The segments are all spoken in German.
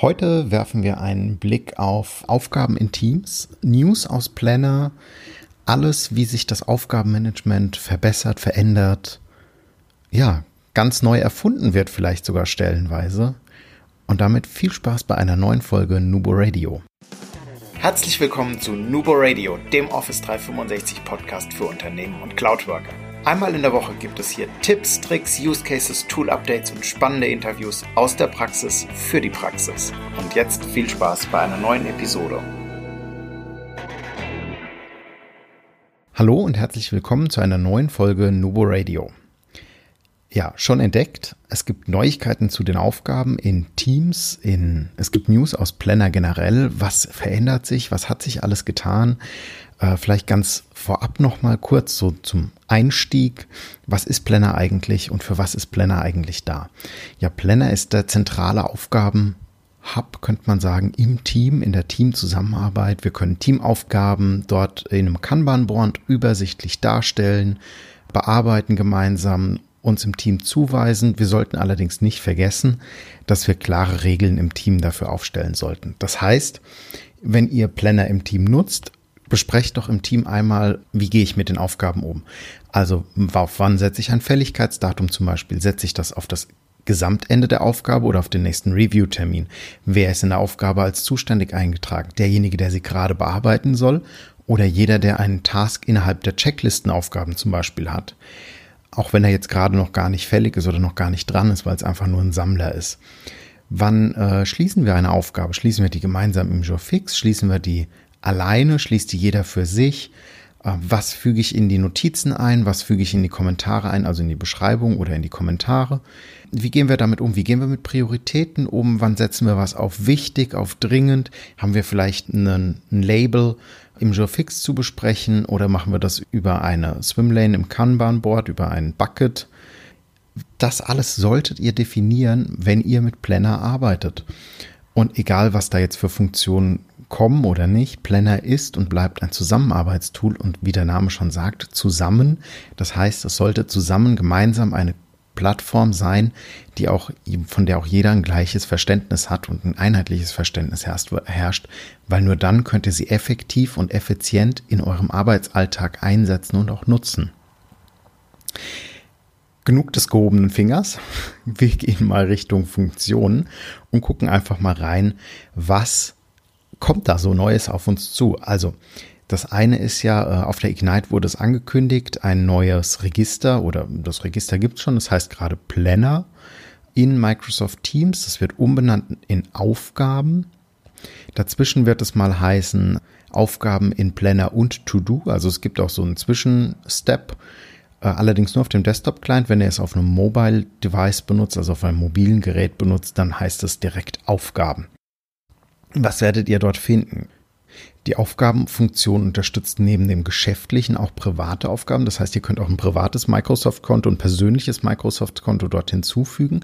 Heute werfen wir einen Blick auf Aufgaben in Teams, News aus Planner, alles, wie sich das Aufgabenmanagement verbessert, verändert, ja, ganz neu erfunden wird vielleicht sogar stellenweise. Und damit viel Spaß bei einer neuen Folge Nubo Radio. Herzlich willkommen zu Nubo Radio, dem Office 365 Podcast für Unternehmen und Cloudworker. Einmal in der Woche gibt es hier Tipps, Tricks, Use Cases, Tool Updates und spannende Interviews aus der Praxis für die Praxis. Und jetzt viel Spaß bei einer neuen Episode. Hallo und herzlich willkommen zu einer neuen Folge Nubo Radio. Ja, schon entdeckt. Es gibt Neuigkeiten zu den Aufgaben in Teams, in, es gibt News aus Planner generell. Was verändert sich? Was hat sich alles getan? Äh, vielleicht ganz vorab noch mal kurz so zum Einstieg. Was ist Planner eigentlich und für was ist Planner eigentlich da? Ja, Planner ist der zentrale Aufgaben Hub, könnte man sagen, im Team, in der Teamzusammenarbeit. Wir können Teamaufgaben dort in einem Kanban-Board übersichtlich darstellen, bearbeiten gemeinsam, uns im Team zuweisen. Wir sollten allerdings nicht vergessen, dass wir klare Regeln im Team dafür aufstellen sollten. Das heißt, wenn ihr Planner im Team nutzt, besprecht doch im Team einmal, wie gehe ich mit den Aufgaben um. Also auf wann setze ich ein Fälligkeitsdatum zum Beispiel? Setze ich das auf das Gesamtende der Aufgabe oder auf den nächsten Review-Termin? Wer ist in der Aufgabe als zuständig eingetragen? Derjenige, der sie gerade bearbeiten soll oder jeder, der einen Task innerhalb der Checklistenaufgaben zum Beispiel hat? Auch wenn er jetzt gerade noch gar nicht fällig ist oder noch gar nicht dran ist, weil es einfach nur ein Sammler ist. Wann äh, schließen wir eine Aufgabe? Schließen wir die gemeinsam im Jour fix? Schließen wir die alleine, schließt die jeder für sich. Äh, was füge ich in die Notizen ein? Was füge ich in die Kommentare ein, also in die Beschreibung oder in die Kommentare? Wie gehen wir damit um? Wie gehen wir mit Prioritäten um? Wann setzen wir was auf wichtig, auf dringend? Haben wir vielleicht einen, ein Label im Fix zu besprechen oder machen wir das über eine Swimlane im Kanban-Board, über ein Bucket? Das alles solltet ihr definieren, wenn ihr mit Planner arbeitet. Und egal, was da jetzt für Funktionen kommen oder nicht, Planner ist und bleibt ein Zusammenarbeitstool und wie der Name schon sagt, zusammen. Das heißt, es sollte zusammen gemeinsam eine Plattform sein, die auch, von der auch jeder ein gleiches Verständnis hat und ein einheitliches Verständnis herrscht, weil nur dann könnt ihr sie effektiv und effizient in eurem Arbeitsalltag einsetzen und auch nutzen. Genug des gehobenen Fingers. Wir gehen mal Richtung Funktionen und gucken einfach mal rein, was kommt da so Neues auf uns zu? Also, das eine ist ja, äh, auf der Ignite wurde es angekündigt, ein neues Register oder das Register gibt es schon, das heißt gerade Planner in Microsoft Teams. Das wird umbenannt in Aufgaben. Dazwischen wird es mal heißen Aufgaben in Planner und To-Do. Also es gibt auch so einen Zwischenstep, äh, allerdings nur auf dem Desktop-Client. Wenn ihr es auf einem Mobile-Device benutzt, also auf einem mobilen Gerät benutzt, dann heißt es direkt Aufgaben. Was werdet ihr dort finden? Die Aufgabenfunktion unterstützt neben dem geschäftlichen auch private Aufgaben. Das heißt, ihr könnt auch ein privates Microsoft-Konto, ein persönliches Microsoft-Konto dort hinzufügen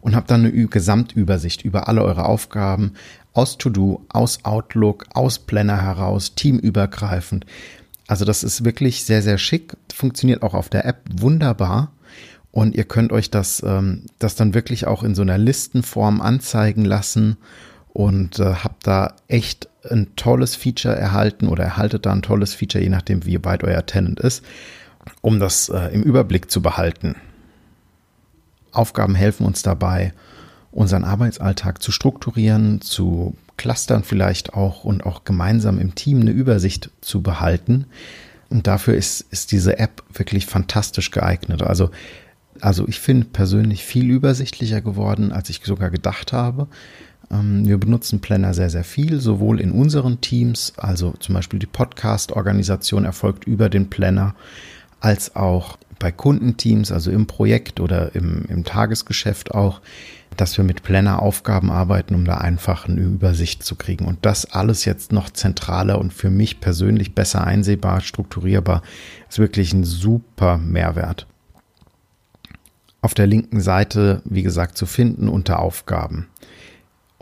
und habt dann eine Gesamtübersicht über alle eure Aufgaben aus To-Do, aus Outlook, aus Planner heraus, teamübergreifend. Also das ist wirklich sehr, sehr schick. Funktioniert auch auf der App wunderbar. Und ihr könnt euch das, ähm, das dann wirklich auch in so einer Listenform anzeigen lassen und äh, habe da echt ein tolles Feature erhalten oder erhaltet da ein tolles Feature, je nachdem, wie weit euer Tenant ist, um das äh, im Überblick zu behalten. Aufgaben helfen uns dabei, unseren Arbeitsalltag zu strukturieren, zu clustern vielleicht auch und auch gemeinsam im Team eine Übersicht zu behalten. Und dafür ist, ist diese App wirklich fantastisch geeignet. Also, also ich finde persönlich viel übersichtlicher geworden, als ich sogar gedacht habe. Ähm, wir benutzen Planner sehr, sehr viel, sowohl in unseren Teams, also zum Beispiel die Podcast-Organisation erfolgt über den Planner, als auch bei Kundenteams, also im Projekt oder im, im Tagesgeschäft auch, dass wir mit Planner Aufgaben arbeiten, um da einfach eine Übersicht zu kriegen. Und das alles jetzt noch zentraler und für mich persönlich besser einsehbar, strukturierbar, ist wirklich ein super Mehrwert. Auf der linken Seite, wie gesagt, zu finden unter Aufgaben.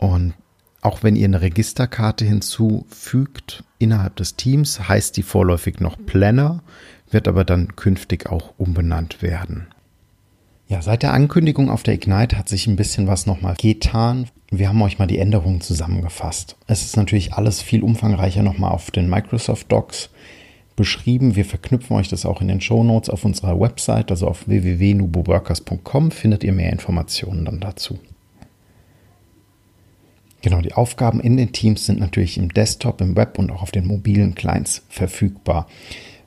Und auch wenn ihr eine Registerkarte hinzufügt innerhalb des Teams, heißt die vorläufig noch Planner, wird aber dann künftig auch umbenannt werden. Ja, seit der Ankündigung auf der Ignite hat sich ein bisschen was nochmal getan. Wir haben euch mal die Änderungen zusammengefasst. Es ist natürlich alles viel umfangreicher nochmal auf den Microsoft Docs beschrieben. Wir verknüpfen euch das auch in den Show Notes auf unserer Website, also auf www.nuboworkers.com findet ihr mehr Informationen dann dazu. Genau, die Aufgaben in den Teams sind natürlich im Desktop, im Web und auch auf den mobilen Clients verfügbar.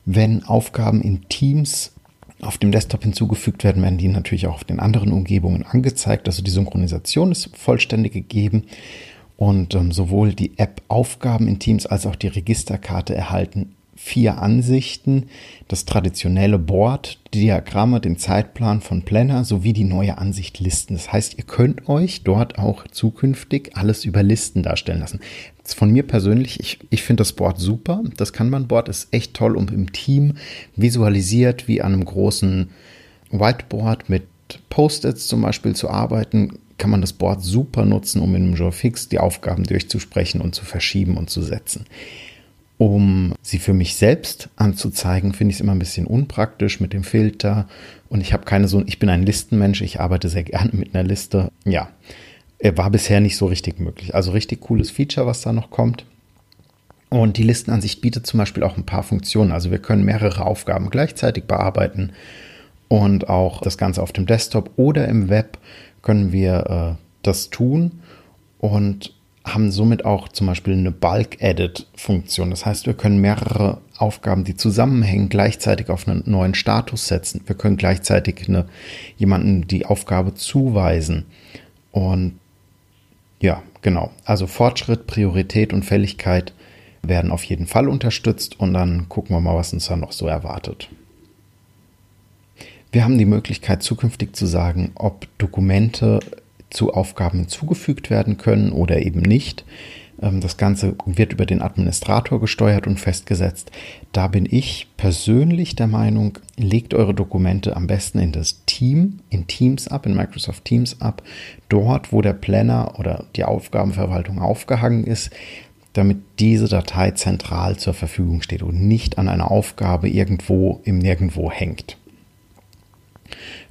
Wenn Aufgaben in Teams auf dem Desktop hinzugefügt werden, werden die natürlich auch auf den anderen Umgebungen angezeigt. Also die Synchronisation ist vollständig gegeben und ähm, sowohl die App Aufgaben in Teams als auch die Registerkarte erhalten vier Ansichten, das traditionelle Board, die Diagramme, den Zeitplan von Planner sowie die neue Ansicht Listen. Das heißt, ihr könnt euch dort auch zukünftig alles über Listen darstellen lassen. Von mir persönlich, ich, ich finde das Board super. Das Kanban-Board ist echt toll und im Team visualisiert wie an einem großen Whiteboard mit Post-its zum Beispiel zu arbeiten, kann man das Board super nutzen, um in einem Jour Fix die Aufgaben durchzusprechen und zu verschieben und zu setzen. Um sie für mich selbst anzuzeigen, finde ich es immer ein bisschen unpraktisch mit dem Filter. Und ich habe keine so, ich bin ein Listenmensch, ich arbeite sehr gerne mit einer Liste. Ja, war bisher nicht so richtig möglich. Also richtig cooles Feature, was da noch kommt. Und die Listenansicht bietet zum Beispiel auch ein paar Funktionen. Also wir können mehrere Aufgaben gleichzeitig bearbeiten und auch das Ganze auf dem Desktop oder im Web können wir äh, das tun. Und haben somit auch zum Beispiel eine Bulk-Edit-Funktion. Das heißt, wir können mehrere Aufgaben, die zusammenhängen, gleichzeitig auf einen neuen Status setzen. Wir können gleichzeitig eine, jemanden die Aufgabe zuweisen. Und ja, genau. Also Fortschritt, Priorität und Fälligkeit werden auf jeden Fall unterstützt und dann gucken wir mal, was uns da noch so erwartet. Wir haben die Möglichkeit zukünftig zu sagen, ob Dokumente zu Aufgaben hinzugefügt werden können oder eben nicht. Ähm, das Ganze wird über den Administrator gesteuert und festgesetzt. Da bin ich persönlich der Meinung, legt eure Dokumente am besten in das Team, in Teams ab, in Microsoft Teams ab, dort, wo der Planner oder die Aufgabenverwaltung aufgehangen ist, damit diese Datei zentral zur Verfügung steht und nicht an einer Aufgabe irgendwo im Nirgendwo hängt.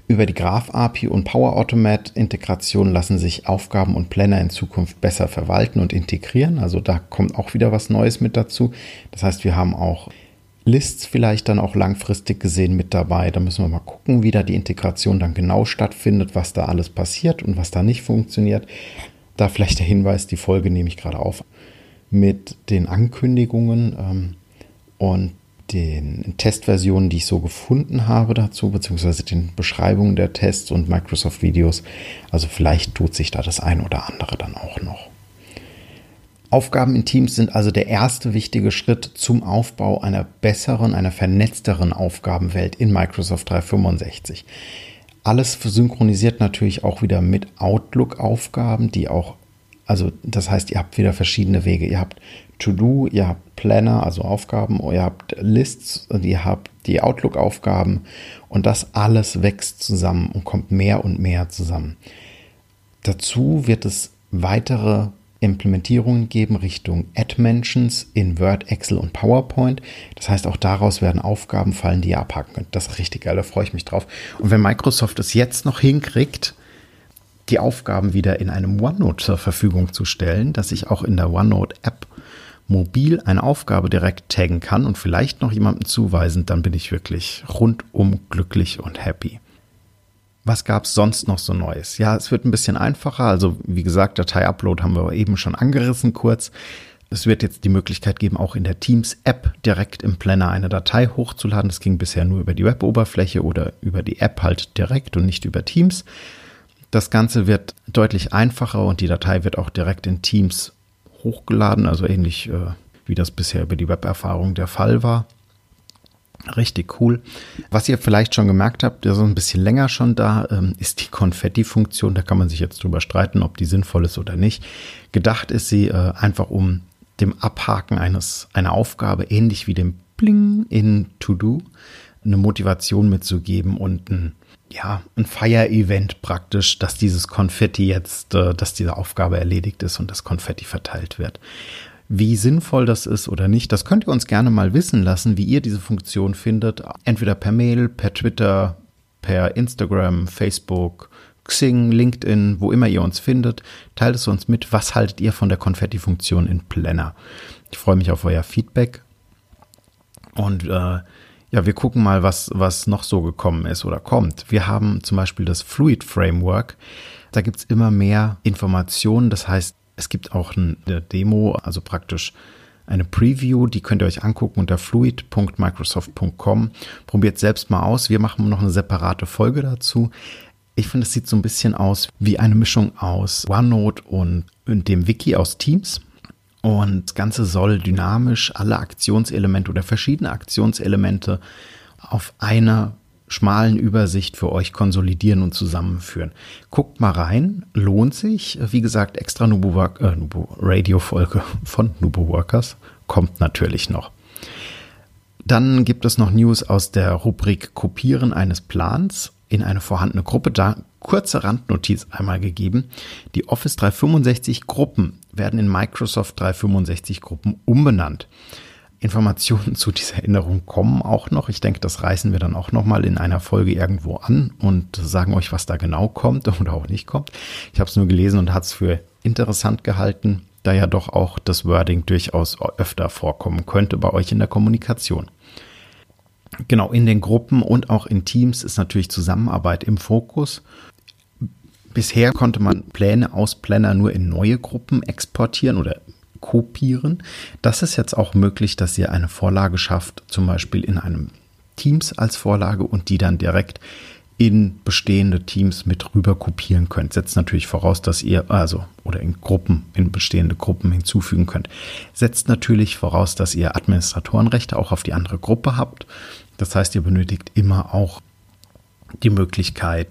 Über die Graph-API und Power Automate-Integration lassen sich Aufgaben und Planner in Zukunft besser verwalten und integrieren. Also da kommt auch wieder was Neues mit dazu. Das heißt, wir haben auch Lists vielleicht dann auch langfristig gesehen mit dabei. Da müssen wir mal gucken, wie da die Integration dann genau stattfindet, was da alles passiert und was da nicht funktioniert. Da vielleicht der Hinweis, die Folge nehme ich gerade auf mit den Ankündigungen ähm, und den Testversionen, die ich so gefunden habe dazu, beziehungsweise den Beschreibungen der Tests und Microsoft-Videos. Also vielleicht tut sich da das ein oder andere dann auch noch. Aufgaben in Teams sind also der erste wichtige Schritt zum Aufbau einer besseren, einer vernetzteren Aufgabenwelt in Microsoft 365. Alles synchronisiert natürlich auch wieder mit Outlook-Aufgaben, die auch, also das heißt, ihr habt wieder verschiedene Wege. Ihr habt To-Do, ihr habt Planner, also Aufgaben, ihr habt Lists und ihr habt die Outlook-Aufgaben und das alles wächst zusammen und kommt mehr und mehr zusammen. Dazu wird es weitere Implementierungen geben Richtung Add-Mentions in Word, Excel und PowerPoint. Das heißt, auch daraus werden Aufgaben fallen, die ihr abhaken könnt. Das ist richtig geil, da freue ich mich drauf. Und wenn Microsoft es jetzt noch hinkriegt, die Aufgaben wieder in einem OneNote zur Verfügung zu stellen, dass ich auch in der OneNote-App mobil eine Aufgabe direkt taggen kann und vielleicht noch jemandem zuweisen, dann bin ich wirklich rundum glücklich und happy. Was gab es sonst noch so Neues? Ja, es wird ein bisschen einfacher. Also wie gesagt, Datei-Upload haben wir eben schon angerissen kurz. Es wird jetzt die Möglichkeit geben, auch in der Teams-App direkt im Planner eine Datei hochzuladen. Das ging bisher nur über die Web-Oberfläche oder über die App halt direkt und nicht über Teams. Das Ganze wird deutlich einfacher und die Datei wird auch direkt in Teams hochgeladen, also ähnlich äh, wie das bisher über die Web-Erfahrung der Fall war. Richtig cool. Was ihr vielleicht schon gemerkt habt, der so ein bisschen länger schon da, ähm, ist die Konfetti-Funktion. Da kann man sich jetzt drüber streiten, ob die sinnvoll ist oder nicht. Gedacht ist sie äh, einfach um dem Abhaken eines, einer Aufgabe, ähnlich wie dem Bling in To-Do, eine Motivation mitzugeben und ein ja, ein Fire-Event praktisch, dass dieses Konfetti jetzt, äh, dass diese Aufgabe erledigt ist und das Konfetti verteilt wird. Wie sinnvoll das ist oder nicht, das könnt ihr uns gerne mal wissen lassen, wie ihr diese Funktion findet. Entweder per Mail, per Twitter, per Instagram, Facebook, Xing, LinkedIn, wo immer ihr uns findet. Teilt es uns mit. Was haltet ihr von der Konfetti-Funktion in Planner? Ich freue mich auf euer Feedback. Und äh, ja, wir gucken mal, was, was noch so gekommen ist oder kommt. Wir haben zum Beispiel das Fluid Framework. Da gibt es immer mehr Informationen. Das heißt, es gibt auch eine Demo, also praktisch eine Preview, die könnt ihr euch angucken unter fluid.microsoft.com. Probiert selbst mal aus. Wir machen noch eine separate Folge dazu. Ich finde, es sieht so ein bisschen aus wie eine Mischung aus OneNote und, und dem Wiki aus Teams. Und das Ganze soll dynamisch alle Aktionselemente oder verschiedene Aktionselemente auf einer schmalen Übersicht für euch konsolidieren und zusammenführen. Guckt mal rein, lohnt sich. Wie gesagt, extra Nubo, äh, Nubo Radio Folge von Nubo Workers kommt natürlich noch. Dann gibt es noch News aus der Rubrik Kopieren eines Plans in eine vorhandene Gruppe. Da kurze Randnotiz einmal gegeben. Die Office 365 Gruppen werden in Microsoft 365 Gruppen umbenannt. Informationen zu dieser Änderung kommen auch noch. Ich denke, das reißen wir dann auch noch mal in einer Folge irgendwo an und sagen euch, was da genau kommt oder auch nicht kommt. Ich habe es nur gelesen und hat es für interessant gehalten, da ja doch auch das Wording durchaus öfter vorkommen könnte bei euch in der Kommunikation. Genau, in den Gruppen und auch in Teams ist natürlich Zusammenarbeit im Fokus. Bisher konnte man Pläne aus Planner nur in neue Gruppen exportieren oder kopieren. Das ist jetzt auch möglich, dass ihr eine Vorlage schafft, zum Beispiel in einem Teams als Vorlage und die dann direkt in bestehende Teams mit rüber kopieren könnt. Setzt natürlich voraus, dass ihr, also, oder in Gruppen, in bestehende Gruppen hinzufügen könnt. Setzt natürlich voraus, dass ihr Administratorenrechte auch auf die andere Gruppe habt. Das heißt, ihr benötigt immer auch die Möglichkeit,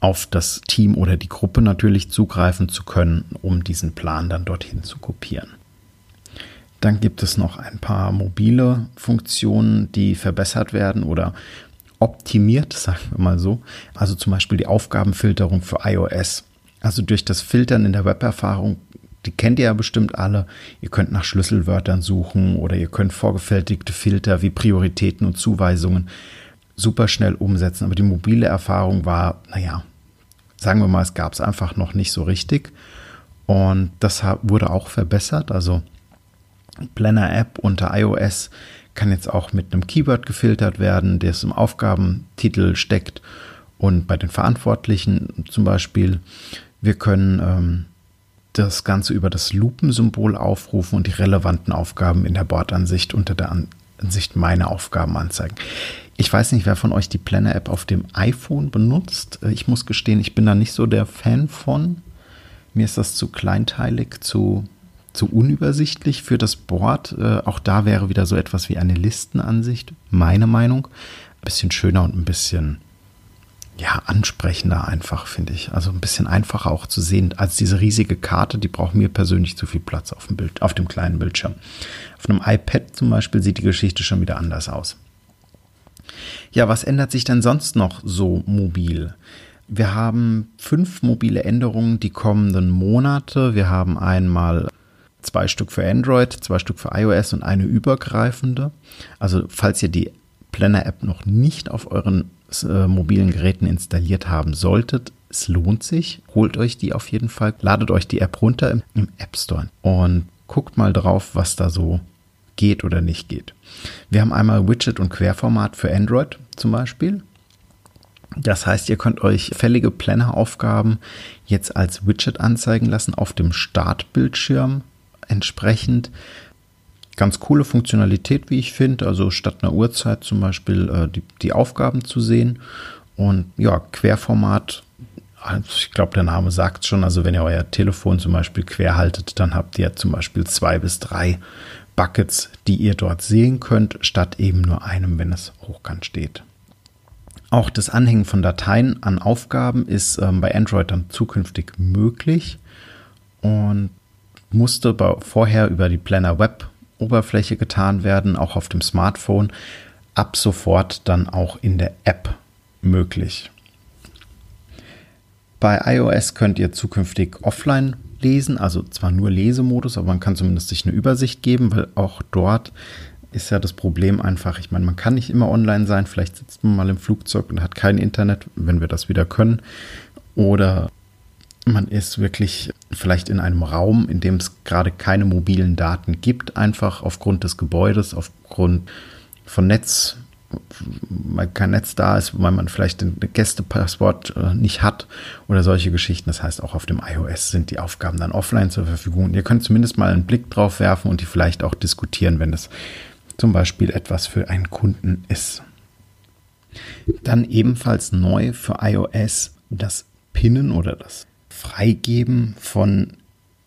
auf das Team oder die Gruppe natürlich zugreifen zu können, um diesen Plan dann dorthin zu kopieren. Dann gibt es noch ein paar mobile Funktionen, die verbessert werden oder optimiert, sagen wir mal so. Also zum Beispiel die Aufgabenfilterung für iOS. Also durch das Filtern in der Weberfahrung, die kennt ihr ja bestimmt alle. Ihr könnt nach Schlüsselwörtern suchen oder ihr könnt vorgefertigte Filter wie Prioritäten und Zuweisungen super schnell umsetzen. Aber die mobile Erfahrung war, naja, sagen wir mal, es gab es einfach noch nicht so richtig. Und das wurde auch verbessert. Also Planner App unter iOS kann jetzt auch mit einem Keyword gefiltert werden, der es im Aufgabentitel steckt. Und bei den Verantwortlichen zum Beispiel, wir können ähm, das Ganze über das Lupensymbol aufrufen und die relevanten Aufgaben in der Bordansicht unter der Ansicht meine Aufgaben anzeigen. Ich weiß nicht, wer von euch die Planner-App auf dem iPhone benutzt. Äh, ich muss gestehen, ich bin da nicht so der Fan von. Mir ist das zu kleinteilig, zu zu unübersichtlich für das Board. Äh, auch da wäre wieder so etwas wie eine Listenansicht, meine Meinung. Ein bisschen schöner und ein bisschen ja, ansprechender einfach, finde ich. Also ein bisschen einfacher auch zu sehen als diese riesige Karte, die braucht mir persönlich zu viel Platz auf dem Bild, auf dem kleinen Bildschirm. Auf einem iPad zum Beispiel sieht die Geschichte schon wieder anders aus. Ja, was ändert sich denn sonst noch so mobil? Wir haben fünf mobile Änderungen die kommenden Monate. Wir haben einmal zwei Stück für Android, zwei Stück für iOS und eine übergreifende. Also falls ihr die Planner-App noch nicht auf euren äh, mobilen Geräten installiert haben solltet, es lohnt sich. Holt euch die auf jeden Fall. Ladet euch die App runter im, im App Store und guckt mal drauf, was da so geht oder nicht geht. Wir haben einmal Widget und Querformat für Android zum Beispiel. Das heißt, ihr könnt euch fällige Planner-Aufgaben jetzt als Widget anzeigen lassen auf dem Startbildschirm entsprechend ganz coole Funktionalität, wie ich finde. Also statt einer Uhrzeit zum Beispiel äh, die, die Aufgaben zu sehen. Und ja, Querformat, also ich glaube, der Name sagt schon. Also wenn ihr euer Telefon zum Beispiel quer haltet, dann habt ihr zum Beispiel zwei bis drei Buckets, die ihr dort sehen könnt, statt eben nur einem, wenn es hochkant steht. Auch das Anhängen von Dateien an Aufgaben ist ähm, bei Android dann zukünftig möglich. Und musste vorher über die Planner Web Oberfläche getan werden, auch auf dem Smartphone, ab sofort dann auch in der App möglich. Bei iOS könnt ihr zukünftig offline lesen, also zwar nur Lesemodus, aber man kann zumindest sich eine Übersicht geben, weil auch dort ist ja das Problem einfach, ich meine, man kann nicht immer online sein, vielleicht sitzt man mal im Flugzeug und hat kein Internet, wenn wir das wieder können. Oder man ist wirklich vielleicht in einem Raum, in dem es gerade keine mobilen Daten gibt, einfach aufgrund des Gebäudes, aufgrund von Netz, weil kein Netz da ist, weil man vielleicht ein Gästepasswort äh, nicht hat oder solche Geschichten. Das heißt, auch auf dem iOS sind die Aufgaben dann offline zur Verfügung. ihr könnt zumindest mal einen Blick drauf werfen und die vielleicht auch diskutieren, wenn es zum Beispiel etwas für einen Kunden ist. Dann ebenfalls neu für iOS das Pinnen oder das Freigeben von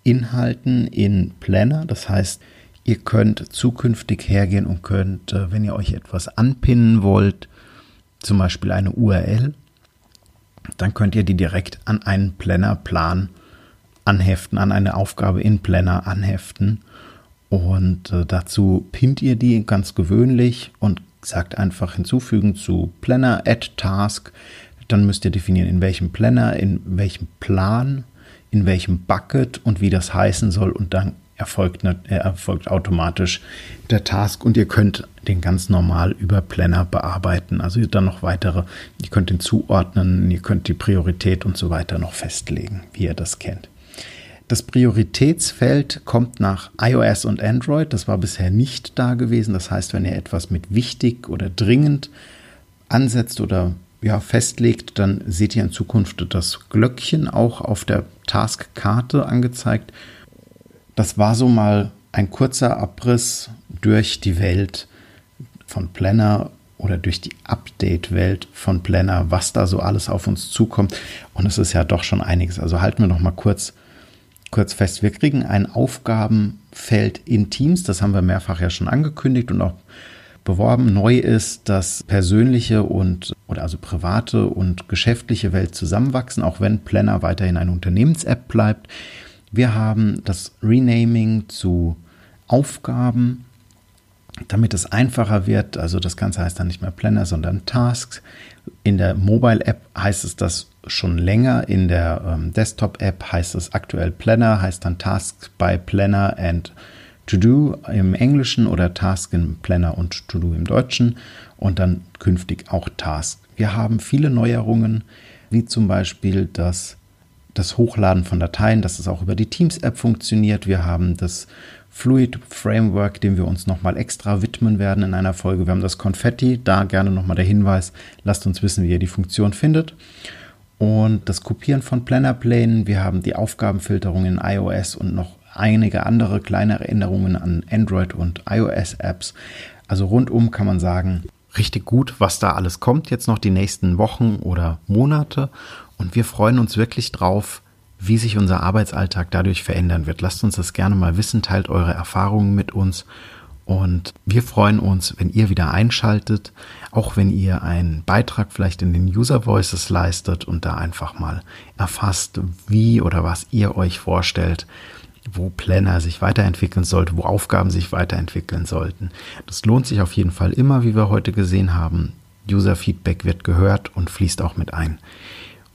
Inhalten in Planner. Das heißt, ihr könnt zukünftig hergehen und könnt, äh, wenn ihr euch etwas anpinnen wollt, zum Beispiel eine URL, dann könnt ihr die direkt an einen Planner-Plan anheften, an eine Aufgabe in Planner anheften. Und äh, dazu pinnt ihr die ganz gewöhnlich und sagt einfach hinzufügen zu Planner Add Task dann müsst ihr definieren, in welchem Planner, in welchem Plan, in welchem Bucket und wie das heißen soll. Und dann erfolgt, äh, erfolgt automatisch der Task und ihr könnt den ganz normal über Planner bearbeiten. Also dann noch weitere, ihr könnt den zuordnen, ihr könnt die Priorität und so weiter noch festlegen, wie ihr das kennt. Das Prioritätsfeld kommt nach iOS und Android. Das war bisher nicht da gewesen. Das heißt, wenn ihr etwas mit wichtig oder dringend ansetzt oder ja, festlegt, dann seht ihr in Zukunft das Glöckchen auch auf der Taskkarte angezeigt. Das war so mal ein kurzer Abriss durch die Welt von Planner oder durch die Update-Welt von Planner, was da so alles auf uns zukommt. Und es ist ja doch schon einiges. Also halten wir noch mal kurz, kurz fest. Wir kriegen ein Aufgabenfeld in Teams. Das haben wir mehrfach ja schon angekündigt und auch beworben. Neu ist, dass persönliche und oder also private und geschäftliche Welt zusammenwachsen, auch wenn Planner weiterhin eine Unternehmens-App bleibt. Wir haben das Renaming zu Aufgaben, damit es einfacher wird. Also das Ganze heißt dann nicht mehr Planner, sondern Tasks. In der Mobile-App heißt es das schon länger. In der ähm, Desktop-App heißt es aktuell Planner, heißt dann Tasks by Planner and To-Do im Englischen oder Task im Planner und To-Do im Deutschen und dann künftig auch Task. Wir haben viele Neuerungen, wie zum Beispiel das, das Hochladen von Dateien, dass es auch über die Teams-App funktioniert. Wir haben das Fluid Framework, dem wir uns nochmal extra widmen werden in einer Folge. Wir haben das Konfetti, da gerne nochmal der Hinweis, lasst uns wissen, wie ihr die Funktion findet. Und das Kopieren von Plannerplänen, wir haben die Aufgabenfilterung in iOS und noch einige andere kleinere Änderungen an Android und iOS-Apps. Also rundum kann man sagen, richtig gut, was da alles kommt jetzt noch die nächsten Wochen oder Monate. Und wir freuen uns wirklich drauf, wie sich unser Arbeitsalltag dadurch verändern wird. Lasst uns das gerne mal wissen, teilt eure Erfahrungen mit uns. Und wir freuen uns, wenn ihr wieder einschaltet, auch wenn ihr einen Beitrag vielleicht in den User Voices leistet und da einfach mal erfasst, wie oder was ihr euch vorstellt, wo Planner sich weiterentwickeln sollte, wo Aufgaben sich weiterentwickeln sollten. Das lohnt sich auf jeden Fall immer, wie wir heute gesehen haben. User-Feedback wird gehört und fließt auch mit ein.